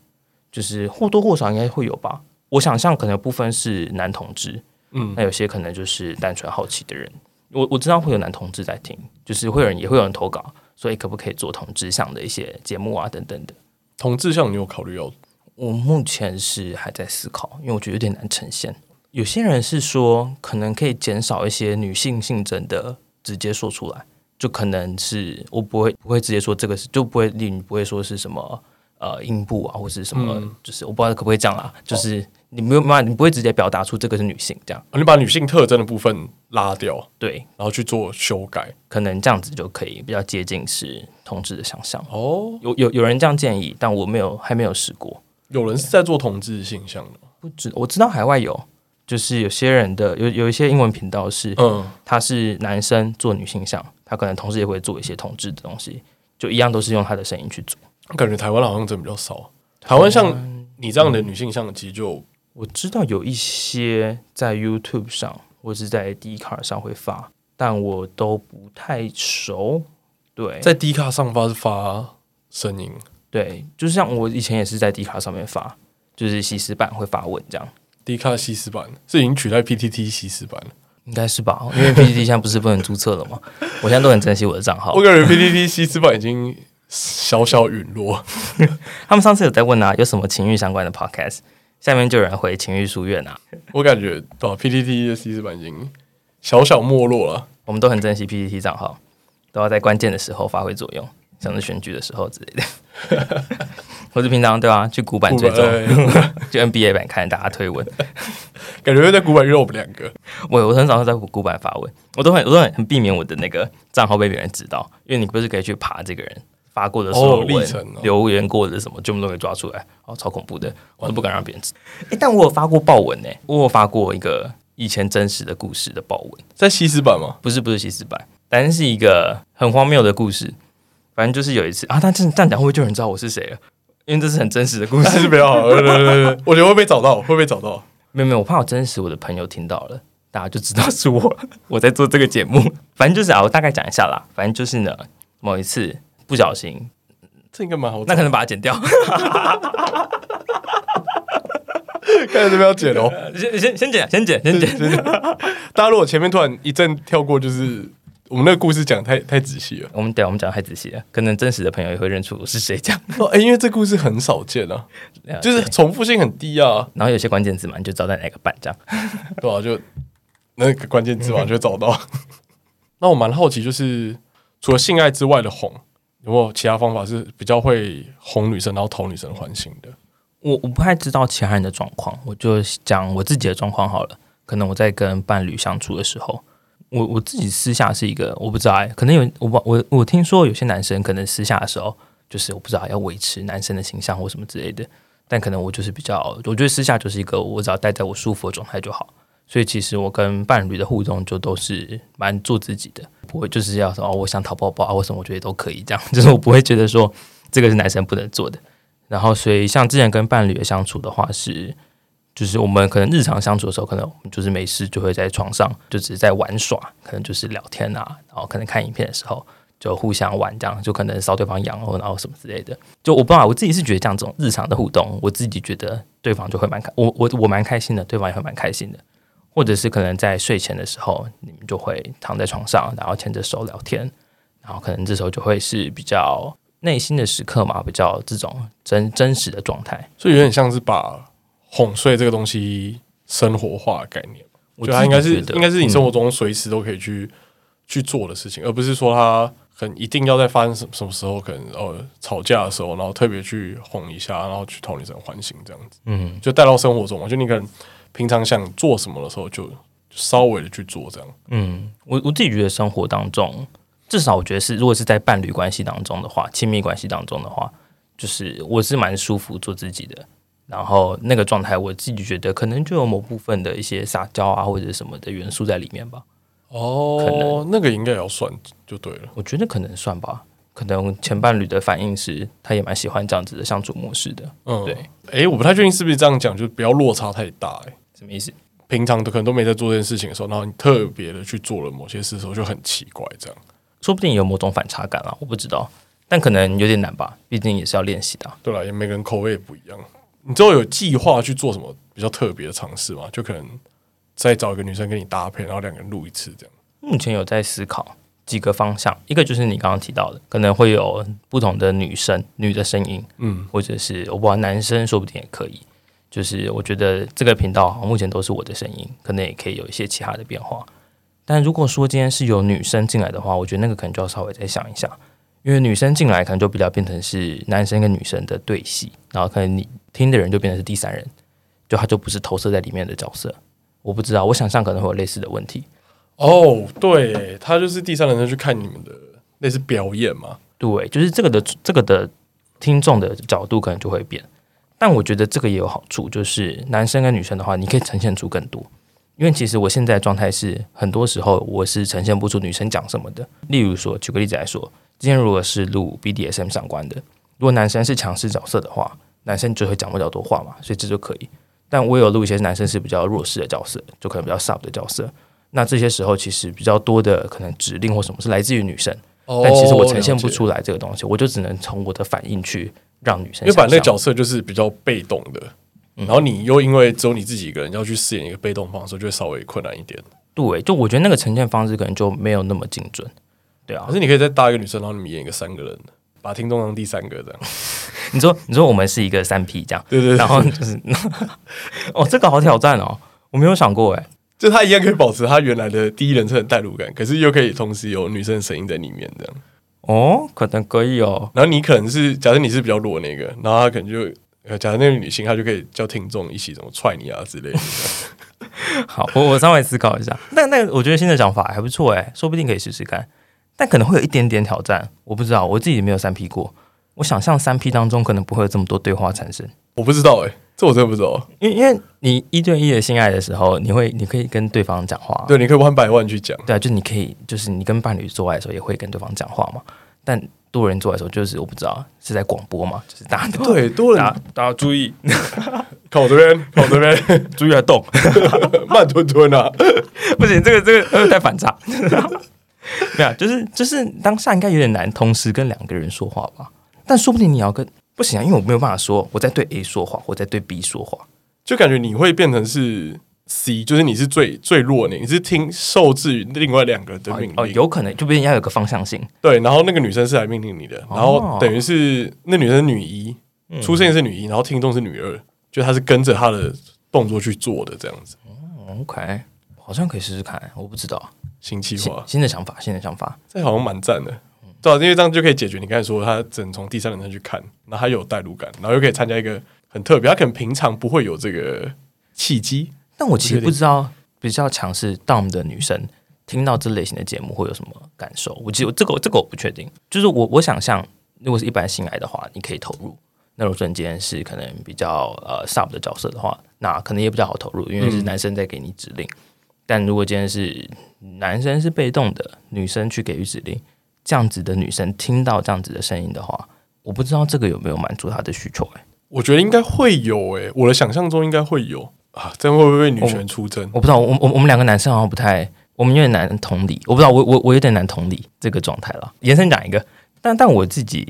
就是或多或少应该会有吧。我想象可能部分是男同志，嗯，那有些可能就是单纯好奇的人。我我知道会有男同志在听，就是会有人也会有人投稿，所以可不可以做同志向的一些节目啊等等的。同志向你有考虑要？我目前是还在思考，因为我觉得有点难呈现。有些人是说，可能可以减少一些女性性征的直接说出来，就可能是我不会不会直接说这个是，就不会你不会说是什么呃阴部啊，或是什么，嗯、就是我不知道可不可以这样啦，就是你没有办法，你不会直接表达出这个是女性这样，你把女性特征的部分拉掉，对，然后去做修改，可能这样子就可以比较接近是同志的想象哦。有有有人这样建议，但我没有还没有试过。有人是在做同志形象的吗？不知我知道海外有，就是有些人的有有一些英文频道是，嗯，他是男生做女性向，他可能同时也会做一些同志的东西，就一样都是用他的声音去做。感觉台湾好像真的比较少，台湾像你这样的女性向，其实就我知道有一些在 YouTube 上或是在 Dcard 上会发，但我都不太熟。对，在 Dcard 上发是发声音，对，就是像我以前也是在 Dcard 上面发，就是西施版会发文这样。Dcard 西施版是已经取代 PTT 西施版了。应该是吧，因为 PTT 现在不是不能注册了吗？我现在都很珍惜我的账号。我感觉 PTT 西施版已经小小陨落。他们上次有在问啊，有什么情欲相关的 podcast？下面就有人回情欲书院啊。我感觉到 PTT 的 C 四版已经小小没落了。我们都很珍惜 PTT 账号，都要在关键的时候发挥作用，像是选举的时候之类的。或是平常对啊，去古板追踪，去 NBA 版看大家推文，感觉会在古板遇到我们两个。我我很少在古板发文，我都很我都很很避免我的那个账号被别人知道，因为你不是可以去爬这个人发过的所有历程、留言过的什么，全部都给抓出来，哦，超恐怖的，我都不敢让别人知道。哎，但我有发过爆文呢，我有发过一个以前真实的故事的爆文，在西施版吗？不是不是西施版，但是一个很荒谬的故事。反正就是有一次啊，但这这样讲会不会就有人知道我是谁了？因为这是很真实的故事，比较好。对对对，我觉得会被找到，会被找到。没有没有，我怕我真实，我的朋友听到了，大家就知道是我我在做这个节目。反正就是啊，我大概讲一下啦。反正就是呢，某一次不小心，这应该蛮好，那可能把它剪掉。看来这边要剪哦，先先先剪，先剪，先剪。大家如果前面突然一阵跳过，就是。我们那个故事讲太太仔细了，我们对，我们讲太仔细了，可能真实的朋友也会认出我是谁讲。哦，哎，因为这故事很少见啊，就是重复性很低啊。然后有些关键字嘛，你就找在哪个版这样，对啊，就那个关键字嘛，就找到。那我蛮好奇，就是除了性爱之外的哄，有没有其他方法是比较会哄女生，然后讨女生欢心的？我我不太知道其他人的状况，我就讲我自己的状况好了。可能我在跟伴侣相处的时候。我我自己私下是一个，我不知道，可能有我我我听说有些男生可能私下的时候，就是我不知道要维持男生的形象或什么之类的，但可能我就是比较，我觉得私下就是一个我只要待在我舒服的状态就好，所以其实我跟伴侣的互动就都是蛮做自己的，不会就是要说哦，我想讨抱抱啊，或什么我觉得都可以这样，就是我不会觉得说这个是男生不能做的，然后所以像之前跟伴侣的相处的话是。就是我们可能日常相处的时候，可能就是没事就会在床上就只是在玩耍，可能就是聊天啊，然后可能看影片的时候就互相玩这样，就可能搔对方痒哦，然后什么之类的。就我不知道，我自己是觉得这样这种日常的互动，我自己觉得对方就会蛮开，我我我蛮开心的，对方也会蛮开心的。或者是可能在睡前的时候，你们就会躺在床上，然后牵着手聊天，然后可能这时候就会是比较内心的时刻嘛，比较这种真真实的状态，所以有点像是把。哄睡这个东西生活化的概念，我觉得它应该是应该是你生活中随时都可以去、嗯、去做的事情，而不是说它很一定要在发生什么什么时候，可能呃吵架的时候，然后特别去哄一下，然后去讨女生欢心这样子。嗯，就带到生活中，就你可能平常想做什么的时候，就稍微的去做这样。嗯，我我自己觉得生活当中，至少我觉得是，如果是在伴侣关系当中的话，亲密关系当中的话，就是我是蛮舒服做自己的。然后那个状态，我自己觉得可能就有某部分的一些撒娇啊，或者什么的元素在里面吧。哦，可能那个应该也要算就对了。我觉得可能算吧。可能前伴侣的反应是，他也蛮喜欢这样子的相处模式的。嗯，对。哎，我不太确定是不是这样讲，就不要落差太大。哎，什么意思？平常都可能都没在做这件事情的时候，然后你特别的去做了某些事的时候，就很奇怪。这样说不定有某种反差感啊，我不知道。但可能有点难吧，毕竟也是要练习的。对了，也每个人口味也不一样。你之后有计划去做什么比较特别的尝试吗？就可能再找一个女生跟你搭配，然后两个人录一次这样。目前有在思考几个方向，一个就是你刚刚提到的，可能会有不同的女生、女的声音，嗯，或者是我不管男生说不定也可以。就是我觉得这个频道目前都是我的声音，可能也可以有一些其他的变化。但如果说今天是有女生进来的话，我觉得那个可能就要稍微再想一下。因为女生进来可能就比较变成是男生跟女生的对戏，然后可能你听的人就变成是第三人，就他就不是投射在里面的角色。我不知道，我想象可能会有类似的问题。哦，对，他就是第三人去看你们的类似表演嘛。对，就是这个的这个的听众的角度可能就会变。但我觉得这个也有好处，就是男生跟女生的话，你可以呈现出更多。因为其实我现在状态是，很多时候我是呈现不出女生讲什么的。例如说，举个例子来说。今天如果是录 BDSM 相关的，如果男生是强势角色的话，男生就会讲不了多话嘛，所以这就可以。但我有录一些男生是比较弱势的角色，就可能比较 sub 的角色。那这些时候其实比较多的可能指令或什么是来自于女生，哦、但其实我呈现不出来这个东西，我就只能从我的反应去让女生。因为反正那个角色就是比较被动的，嗯、然后你又因为只有你自己一个人要去饰演一个被动方式，就会稍微困难一点。对，就我觉得那个呈现方式可能就没有那么精准。对啊，可是你可以再搭一个女生，然后你们演一个三个人，把听众当第三个这样。你说，你说我们是一个三 P 这样，对，对对，然后就是，哦，这个好挑战哦，我没有想过哎，就他一样可以保持他原来的第一人称的代入感，可是又可以同时有女生的声音在里面这样。哦，可能可以哦。然后你可能是假设你是比较弱那个，然后他可能就假设那个女性，她就可以叫听众一起怎么踹你啊之类的。好，我我稍微思考一下。那那我觉得新的想法还不错哎，说不定可以试试看，但可能会有一点点挑战，我不知道，我自己没有三 P 过。我想象三 P 当中可能不会有这么多对话产生，我不知道哎、欸，这我真的不知道。因为因为你一对一的性爱的时候，你会你可以跟对方讲话，对，你可以万百万去讲，对啊，就你可以就是你跟伴侣做爱的时候也会跟对方讲话嘛。但多人做爱的时候，就是我不知道是在广播嘛，就是大家对多人，大家注意，看我这边，看我这边，注意来动，慢吞吞啊，不行，这个这个太反差。对啊，就是就是当下应该有点难，同时跟两个人说话吧。但说不定你要跟不行啊，因为我没有办法说我在对 A 说话，我在对 B 说话，就感觉你会变成是 C，就是你是最最弱的，你是听受制于另外两个的命令。哦，哦，有可能就变成要有个方向性，对，然后那个女生是来命令你的，然后等于是那女生是女一，嗯、出现是女一，然后听众是女二，就她是跟着她的动作去做的这样子。哦，OK，好像可以试试看，我不知道。新计划，新的想法，新的想法，这好像蛮赞的。对啊，因为这样就可以解决你刚才说他只能从第三人称去看，然后他有代入感，然后又可以参加一个很特别，他可能平常不会有这个契机。但我其实不知道比较强势 Dom 的女生听到这类型的节目会有什么感受。我其实这个这个我不确定，就是我我想象如果是一般性爱的话，你可以投入；那如果今天是可能比较呃 Sub 的角色的话，那可能也比较好投入，因为是男生在给你指令。嗯、但如果今天是男生是被动的，女生去给予指令。这样子的女生听到这样子的声音的话，我不知道这个有没有满足她的需求、欸。哎，我觉得应该会有、欸。哎，我的想象中应该会有啊。这样会不会女权出征？我不知道。我我我们两个男生好像不太，我们有点难同理。我不知道，我我我有点难同理这个状态了。延伸讲一个，但但我自己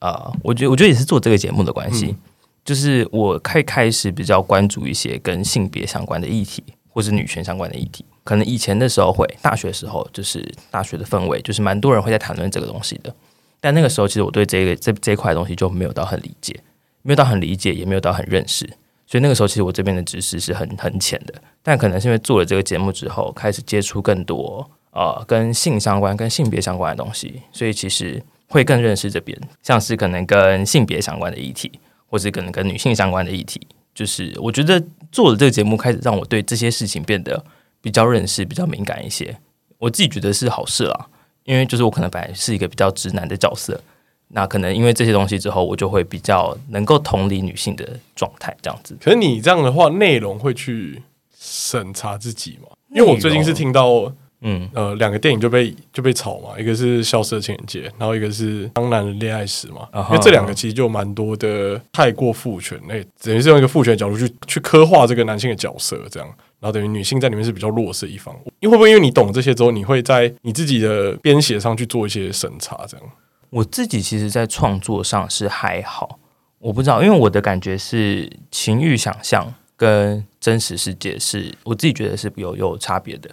啊、呃，我觉得我觉得也是做这个节目的关系，嗯、就是我开开始比较关注一些跟性别相关的议题，或是女权相关的议题。可能以前的时候会，大学时候就是大学的氛围，就是蛮多人会在谈论这个东西的。但那个时候，其实我对这个这这块东西就没有到很理解，没有到很理解，也没有到很认识。所以那个时候，其实我这边的知识是很很浅的。但可能是因为做了这个节目之后，开始接触更多呃跟性相关、跟性别相关的东西，所以其实会更认识这边，像是可能跟性别相关的议题，或是可能跟女性相关的议题。就是我觉得做了这个节目，开始让我对这些事情变得。比较认识，比较敏感一些，我自己觉得是好事啦。因为就是我可能本来是一个比较直男的角色，那可能因为这些东西之后，我就会比较能够同理女性的状态，这样子。可是你这样的话，内容会去审查自己吗？因为我最近是听到。嗯，呃，两个电影就被就被炒嘛，一个是《消失的情人节》，然后一个是《当男人恋爱时》嘛。Uh huh. 因为这两个其实就蛮多的太过父权，那等于是用一个父权的角度去去刻画这个男性的角色，这样，然后等于女性在里面是比较弱势一方。因为会不会因为你懂这些之后，你会在你自己的编写上去做一些审查？这样，我自己其实，在创作上是还好，我不知道，因为我的感觉是情欲想象跟真实世界是我自己觉得是有有差别的。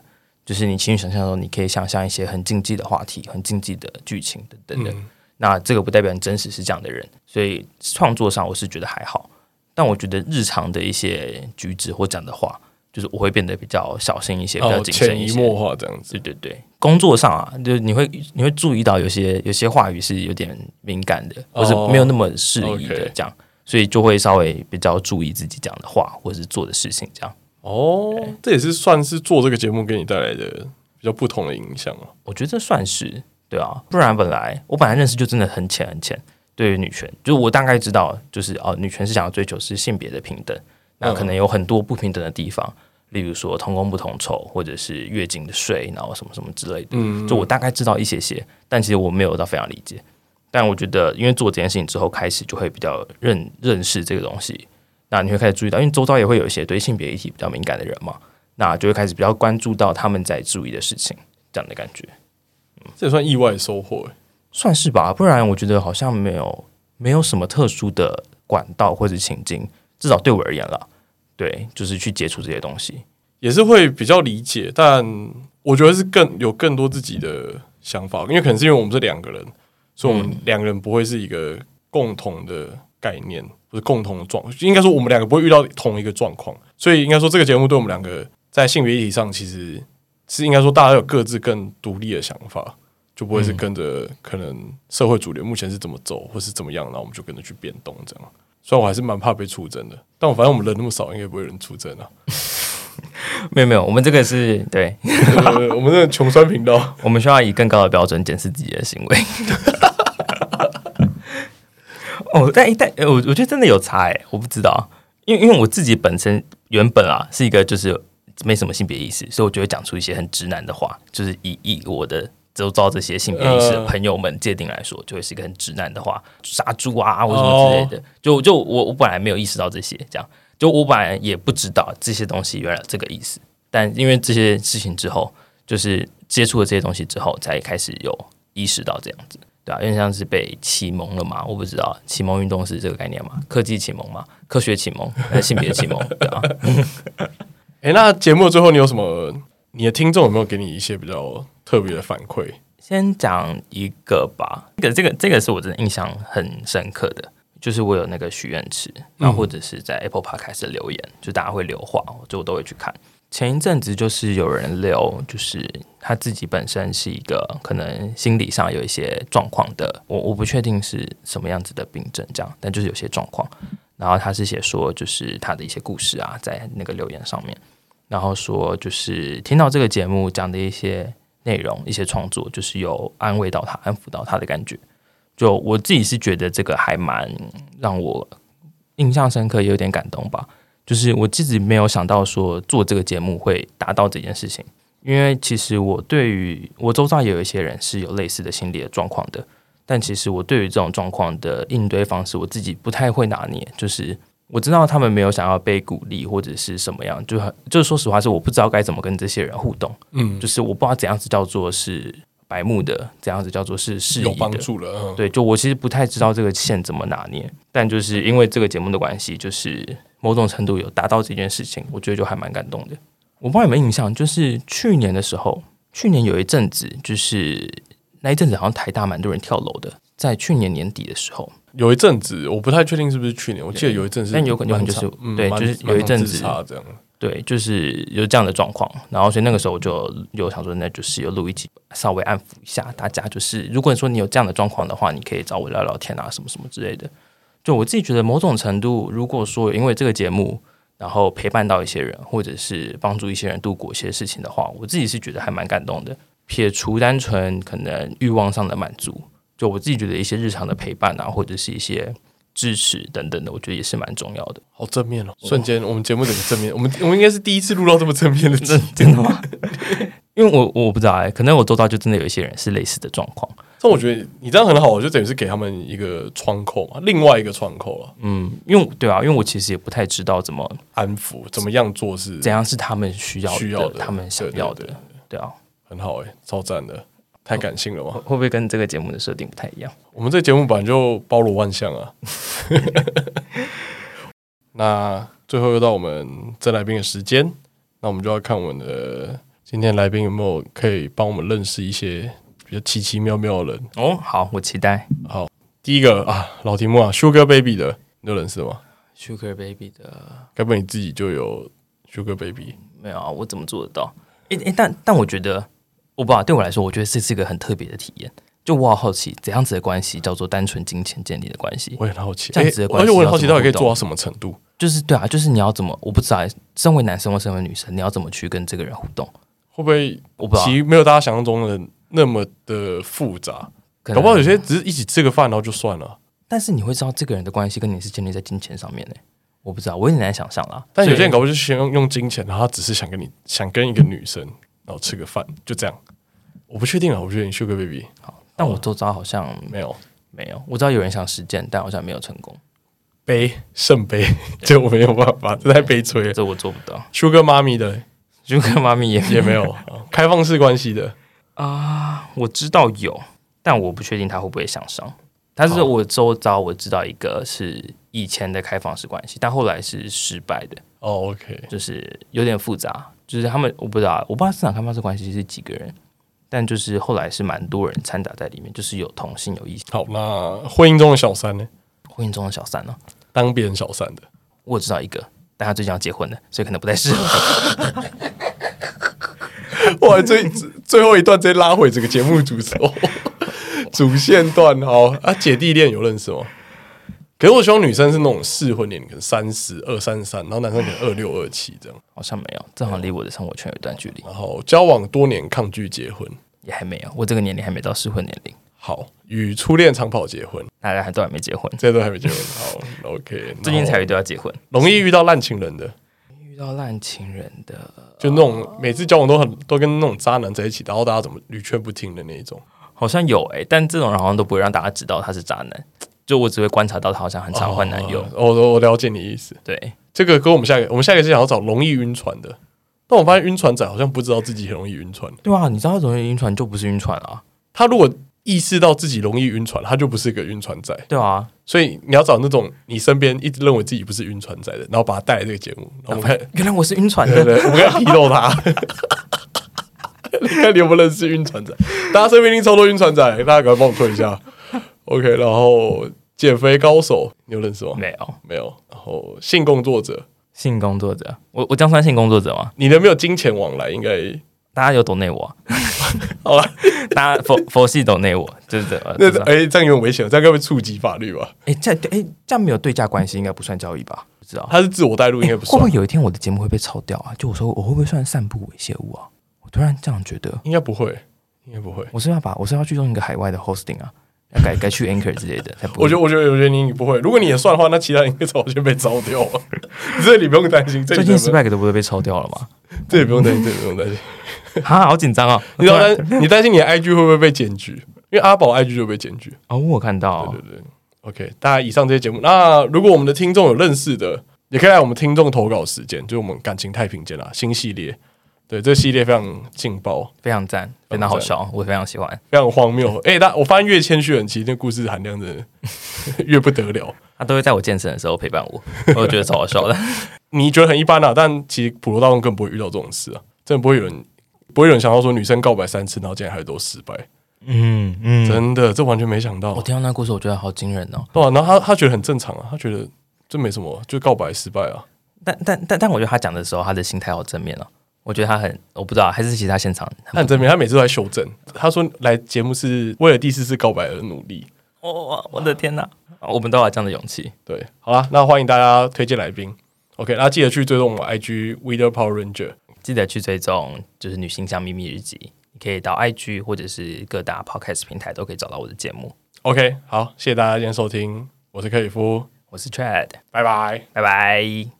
就是你情绪想象的时候，你可以想象一些很禁忌的话题、很禁忌的剧情等等的。嗯、那这个不代表你真实是这样的人，所以创作上我是觉得还好。但我觉得日常的一些举止或讲的话，就是我会变得比较小心一些，比较谨慎一些。潜移默化这样子。对对对，工作上啊，就是你会你会注意到有些有些话语是有点敏感的，或是没有那么适宜的这样，所以就会稍微比较注意自己讲的话或者是做的事情这样。哦，对这也是算是做这个节目给你带来的比较不同的影响啊。我觉得这算是对啊，不然本来我本来认识就真的很浅很浅。对于女权，就是我大概知道，就是哦，女权是想要追求是性别的平等，那可能有很多不平等的地方，嗯、例如说同工不同酬，或者是月经的税，然后什么什么之类的。嗯，就我大概知道一些些，但其实我没有到非常理解。但我觉得，因为做这件事情之后，开始就会比较认认识这个东西。那你会开始注意到，因为周遭也会有一些对性别议题比较敏感的人嘛，那就会开始比较关注到他们在注意的事情，这样的感觉。嗯，这也算意外收获，算是吧。不然我觉得好像没有没有什么特殊的管道或者情境，至少对我而言啦，对，就是去接触这些东西，也是会比较理解。但我觉得是更有更多自己的想法，因为可能是因为我们是两个人，所以我们两个人不会是一个共同的概念。不是共同的状，应该说我们两个不会遇到同一个状况，所以应该说这个节目对我们两个在性别议题上，其实是应该说大家有各自更独立的想法，就不会是跟着可能社会主流目前是怎么走或是怎么样，然后我们就跟着去变动这样。虽然我还是蛮怕被出征的，但我反正我们人那么少，应该不会有人出征啊。没有没有，我们这个是对，我们这个穷酸频道，我们需要以更高的标准检视自己的行为。哦，但一但我我觉得真的有差哎，我不知道，因为因为我自己本身原本啊是一个就是没什么性别意识，所以我就会讲出一些很直男的话，就是以以我的周遭这些性别意识的朋友们界定来说，就会是一个很直男的话，杀猪啊或什么之类的。就就我我本来没有意识到这些，这样就我本来也不知道这些东西原来这个意思，但因为这些事情之后，就是接触了这些东西之后，才开始有意识到这样子。对啊，因为像是被启蒙了嘛，我不知道启蒙运动是这个概念嘛？科技启蒙嘛？科学启蒙还是性别启蒙？对啊。哎、欸，那节目最后你有什么？你的听众有没有给你一些比较特别的反馈？先讲一个吧，这个这个这个是我真的印象很深刻的，就是我有那个许愿池，然后或者是在 Apple Podcast 的留言，就大家会留话，就我都会去看。前一阵子就是有人留，就是他自己本身是一个可能心理上有一些状况的，我我不确定是什么样子的病症，这样，但就是有些状况。然后他是写说，就是他的一些故事啊，在那个留言上面，然后说就是听到这个节目讲的一些内容、一些创作，就是有安慰到他、安抚到他的感觉。就我自己是觉得这个还蛮让我印象深刻，也有点感动吧。就是我自己没有想到说做这个节目会达到这件事情，因为其实我对于我周遭也有一些人是有类似的心理的状况的，但其实我对于这种状况的应对方式，我自己不太会拿捏。就是我知道他们没有想要被鼓励或者是什么样，就很就是说实话是我不知道该怎么跟这些人互动，嗯，就是我不知道怎样子叫做是白目的，这样子叫做是适宜的，有帮助了，嗯，对，就我其实不太知道这个线怎么拿捏，但就是因为这个节目的关系，就是。某种程度有达到这件事情，我觉得就还蛮感动的。我不知道有没有印象，就是去年的时候，去年有一阵子，就是那一阵子好像台大蛮多人跳楼的。在去年年底的时候，有一阵子，我不太确定是不是去年，我记得有一阵子，但有可能就是、嗯、对，就是有一阵子这样，对，就是有这样的状况。然后所以那个时候我就有想说，那就是有录一集，稍微安抚一下大家。就是如果你说你有这样的状况的话，你可以找我聊聊天啊，什么什么之类的。就我自己觉得，某种程度，如果说因为这个节目，然后陪伴到一些人，或者是帮助一些人度过一些事情的话，我自己是觉得还蛮感动的。撇除单纯可能欲望上的满足，就我自己觉得一些日常的陪伴啊，或者是一些支持等等的，我觉得也是蛮重要的。好正面哦！瞬间，我们节目整个正面，我们我们应该是第一次录到这么正面的，真 真的吗？因为我我不知道哎、欸，可能我周遭就真的有一些人是类似的状况。但我觉得你这样很好，我就等于是给他们一个窗口嘛，另外一个窗口了。嗯，因为对啊，因为我其实也不太知道怎么安抚，怎么样做是怎样是他们需要需要的，他们想要的。对，啊，很好哎、欸，超赞的，太感性了嘛。会不会跟这个节目的设定不太一样？我们这个节目本来就包罗万象啊。那最后又到我们征来宾的时间，那我们就要看我们的今天来宾有没有可以帮我们认识一些。比较奇奇妙妙的人哦，好，我期待。好，第一个啊，老题目啊，Sugar Baby 的，你有认识吗？Sugar Baby 的，该不会你自己就有 Sugar Baby？没有啊，我怎么做得到？诶、欸、诶、欸，但但我觉得，我不知道，对我来说，我觉得这是一个很特别的体验。就我好好奇，怎样子的关系叫做单纯金钱建立的关系？我也很好奇，这样子的关系、欸，而且我很好奇，到底可以做到什么程度？就是对啊，就是你要怎么？我不知道，身为男生或身为女生，你要怎么去跟这个人互动？会不会？我不知道，其实没有大家想象中的。那么的复杂，搞不好有些只是一起吃个饭，然后就算了。但是你会知道这个人的关系跟你是建立在金钱上面呢？我不知道，我有点难想象啦。但有些人搞不好就先用用金钱，然后他只是想跟你想跟一个女生，然后吃个饭，就这样。我不确定啊，我觉得你。Sugar Baby，好，但我周遭好像没有，没有，我知道有人想实践，但好像没有成功。悲圣悲，这我没有办法，这太悲催了，这我做不到。Sugar 妈咪的，Sugar 妈咪也也没有 开放式关系的啊，我知道有，但我不确定他会不会想上。但是我周遭我知道一个是以前的开放式关系，但后来是失败的。哦，OK，就是有点复杂，就是他们我不知道，我不知道市场开放式关系是几个人，但就是后来是蛮多人掺杂在里面，就是有同性有异性。好，那婚姻中的小三呢？婚姻中的小三呢？当别人小三的，我知道一个，但他最近要结婚了，所以可能不太适合。哇，最最后一段直接拉回这个节目主轴，主线段好啊，姐弟恋有认识吗？可是我希望女生是那种适婚年龄，可能三十二、三十三，然后男生可能二六、二七这样。好像没有，正好离我的生活圈有一段距离。然后交往多年，抗拒结婚，也还没有，我这个年龄还没到适婚年龄。好，与初恋长跑结婚，大家还都还没结婚，这都还没结婚。好，OK，最近才有都要结婚，容易遇到烂情人的，遇到烂情人的，就那种每次交往都很都跟那种渣男在一起，然后大家怎么屡劝不听的那一种，好像有哎、欸，但这种人好像都不会让大家知道他是渣男，就我只会观察到他好像很常换男友。我、哦、我了解你意思，对，这个跟我们下一个，我们下一个是想要找容易晕船的，但我发现晕船仔好像不知道自己很容易晕船。对啊，你知道容易晕船就不是晕船啊，他如果。意识到自己容易晕船，他就不是一个晕船仔。对啊，所以你要找那种你身边一直认为自己不是晕船仔的，然后把他带来这个节目。然后我们，原来我是晕船的，我们要批斗他。你 看你有没有认识晕船仔？大家身边一定超多晕船仔，大家赶快帮我推一下。OK，然后减肥高手，你有认识吗？没有，没有。然后性工作者，性工作者，我我这样算性工作者吗？你的没有金钱往来，应该。大家有懂内我、啊，好了，大家佛佛系懂内我，就是这 个。那哎、欸，这样有点危险，这样会不会触及法律吧？哎、欸，这哎、欸、这样没有对价关系，应该不算交易吧？不知道，他是自我带入，应该不算、欸。会不会有一天我的节目会被炒掉啊？就我说我会不会算散布猥亵物啊？我突然这样觉得，应该不会，应该不会。我是要把我是要去用一个海外的 hosting 啊，要改改去 Anchor 之类的。才不会。我觉得我觉得我觉得你不会。如果你也算的话，那其他人应该早就被抄掉了。这你不用担心。最近 Swag 都不会被抄掉了吗？这也不用担心，这也不用担心。哈，好紧张啊！你担你担心你的 IG 会不会被检举？因为阿宝 IG 就被检举哦，我看到。对对对，OK，大家以上这些节目，那如果我们的听众有认识的，也可以来我们听众投稿时间，就是我们感情太平间啦，新系列。对，这系列非常劲爆，非常赞，非常好笑，我非常喜欢，非常荒谬。哎、欸，但我发现越谦虚的人，其实那故事含量真的 越不得了。他都会在我健身的时候陪伴我，我觉得超好笑的。你觉得很一般啊，但其实普罗大众更不会遇到这种事啊，真的不会有人。不会有人想到说女生告白三次，然后竟然还都失败。嗯嗯，真的，这完全没想到。我听到那故事，我觉得好惊人哦。对啊，然后他他觉得很正常啊，他觉得这没什么，就告白失败啊。但但但但，我觉得他讲的时候，他的心态好正面哦。我觉得他很，我不知道，还是其他现场他很正面，他每次都在修正。他说来节目是为了第四次告白而努力。哦，我的天哪，我们都有这样的勇气。对，好啦，那欢迎大家推荐来宾。OK，那记得去追踪我们 IG Weather Power Ranger。记得去追踪，就是女性向秘密日记，你可以到 IG 或者是各大 Podcast 平台都可以找到我的节目。OK，好，谢谢大家今天收听，我是克里夫，我是 Chad，拜拜，拜拜。